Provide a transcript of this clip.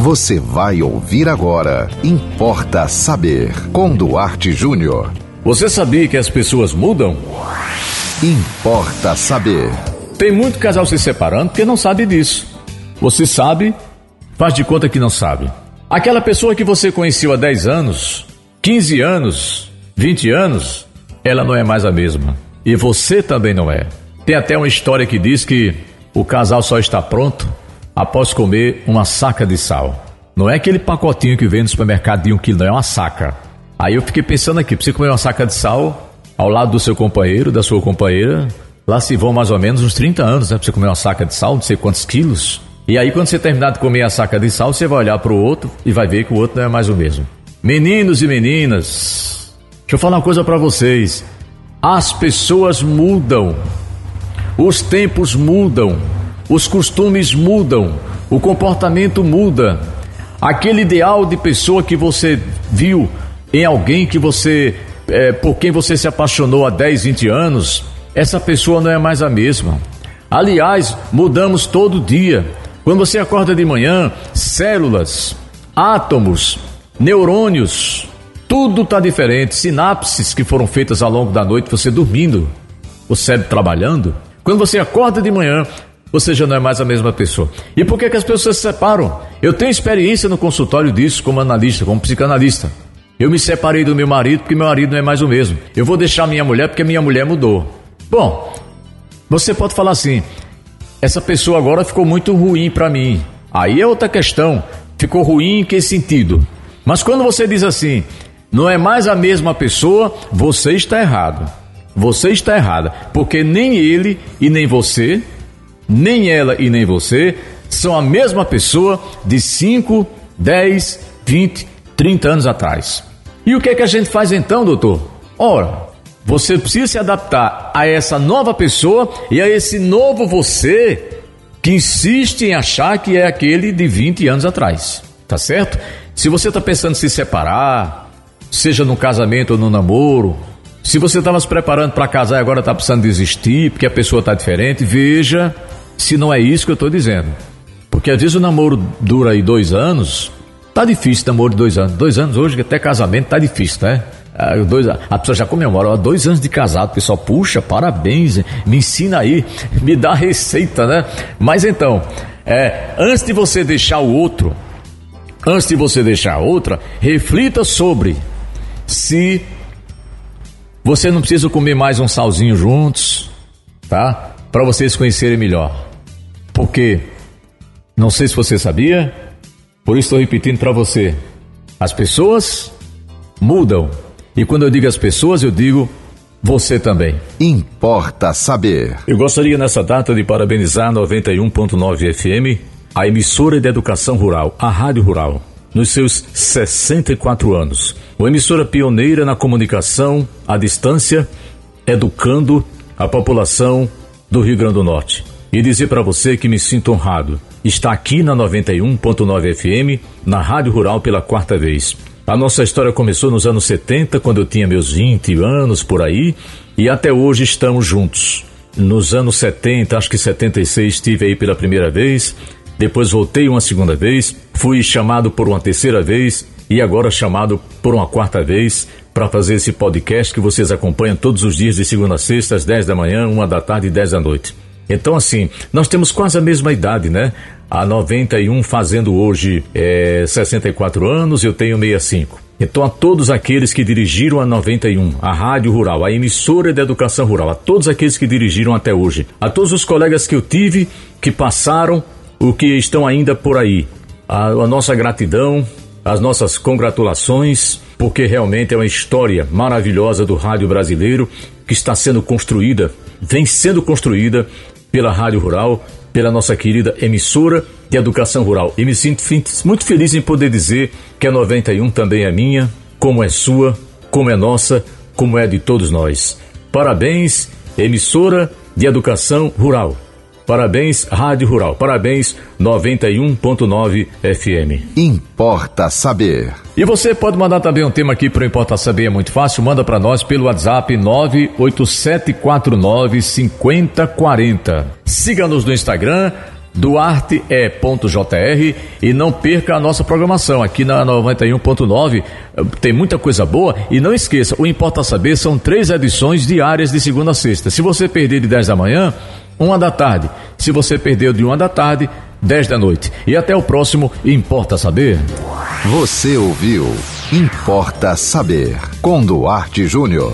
Você vai ouvir agora. Importa saber. Com Duarte Júnior. Você sabia que as pessoas mudam? Importa saber. Tem muito casal se separando porque não sabe disso. Você sabe, faz de conta que não sabe. Aquela pessoa que você conheceu há 10 anos, 15 anos, 20 anos, ela não é mais a mesma. E você também não é. Tem até uma história que diz que o casal só está pronto após comer uma saca de sal. Não é aquele pacotinho que vem no supermercado de um quilo, não, é uma saca. Aí eu fiquei pensando aqui, você comer uma saca de sal ao lado do seu companheiro, da sua companheira, lá se vão mais ou menos uns 30 anos, né? Pra você comer uma saca de sal, não sei quantos quilos. E aí quando você terminar de comer a saca de sal, você vai olhar para o outro e vai ver que o outro não é mais o mesmo. Meninos e meninas, deixa eu falar uma coisa para vocês. As pessoas mudam. Os tempos mudam os costumes mudam, o comportamento muda. Aquele ideal de pessoa que você viu em alguém que você, é, por quem você se apaixonou há 10, 20 anos, essa pessoa não é mais a mesma. Aliás, mudamos todo dia. Quando você acorda de manhã, células, átomos, neurônios, tudo está diferente. Sinapses que foram feitas ao longo da noite, você dormindo, o cérebro trabalhando. Quando você acorda de manhã, você já não é mais a mesma pessoa. E por que, que as pessoas se separam? Eu tenho experiência no consultório disso como analista, como psicanalista. Eu me separei do meu marido porque meu marido não é mais o mesmo. Eu vou deixar minha mulher porque minha mulher mudou. Bom, você pode falar assim: essa pessoa agora ficou muito ruim para mim. Aí é outra questão. Ficou ruim em que sentido? Mas quando você diz assim, não é mais a mesma pessoa, você está errado. Você está errada, porque nem ele e nem você nem ela e nem você são a mesma pessoa de 5, 10, 20, 30 anos atrás. E o que é que a gente faz então, doutor? Ora, você precisa se adaptar a essa nova pessoa e a esse novo você que insiste em achar que é aquele de 20 anos atrás. Tá certo? Se você está pensando em se separar, seja no casamento ou no namoro, se você estava se preparando para casar e agora está precisando desistir porque a pessoa está diferente, veja se não é isso que eu estou dizendo. Porque às vezes o namoro dura aí dois anos, tá difícil namoro de dois anos. Dois anos hoje, até casamento, tá difícil, né? Ah, dois, a pessoa já comemora, dois anos de casado, o pessoal, puxa, parabéns, me ensina aí, me dá receita, né? Mas então, é, antes de você deixar o outro, antes de você deixar a outra, reflita sobre se você não precisa comer mais um salzinho juntos, tá? Para vocês conhecerem melhor. Porque, não sei se você sabia, por isso estou repetindo para você: as pessoas mudam. E quando eu digo as pessoas, eu digo você também. Importa saber. Eu gostaria nessa data de parabenizar 91.9 FM, a emissora de educação rural, a Rádio Rural, nos seus 64 anos. Uma emissora pioneira na comunicação à distância, educando a população do Rio Grande do Norte e dizer para você que me sinto honrado. Está aqui na 91.9 FM, na Rádio Rural pela quarta vez. A nossa história começou nos anos 70, quando eu tinha meus 20 anos por aí, e até hoje estamos juntos. Nos anos 70, acho que 76, estive aí pela primeira vez, depois voltei uma segunda vez, fui chamado por uma terceira vez e agora chamado por uma quarta vez para fazer esse podcast que vocês acompanham todos os dias de segunda a sexta, às 10 da manhã, uma da tarde e 10 da noite. Então, assim, nós temos quase a mesma idade, né? A 91 fazendo hoje é, 64 anos, eu tenho 65. Então, a todos aqueles que dirigiram a 91, a Rádio Rural, a emissora de educação rural, a todos aqueles que dirigiram até hoje, a todos os colegas que eu tive, que passaram, o que estão ainda por aí, a, a nossa gratidão, as nossas congratulações, porque realmente é uma história maravilhosa do rádio brasileiro que está sendo construída, vem sendo construída pela Rádio Rural, pela nossa querida emissora de educação rural. E me sinto muito feliz em poder dizer que a 91 também é minha, como é sua, como é nossa, como é de todos nós. Parabéns, emissora de educação rural. Parabéns, Rádio Rural. Parabéns, 91.9 FM. Importa saber. E você pode mandar também um tema aqui para o Importa Saber, é muito fácil. Manda para nós pelo WhatsApp 987495040. Siga-nos no Instagram, duarte.jr e não perca a nossa programação aqui na 91.9. Tem muita coisa boa e não esqueça, o Importa Saber são três edições diárias de segunda a sexta. Se você perder de 10 da manhã, uma da tarde. Se você perdeu de uma da tarde, 10 da noite. E até o próximo Importa Saber. Você ouviu Importa Saber com Duarte Júnior.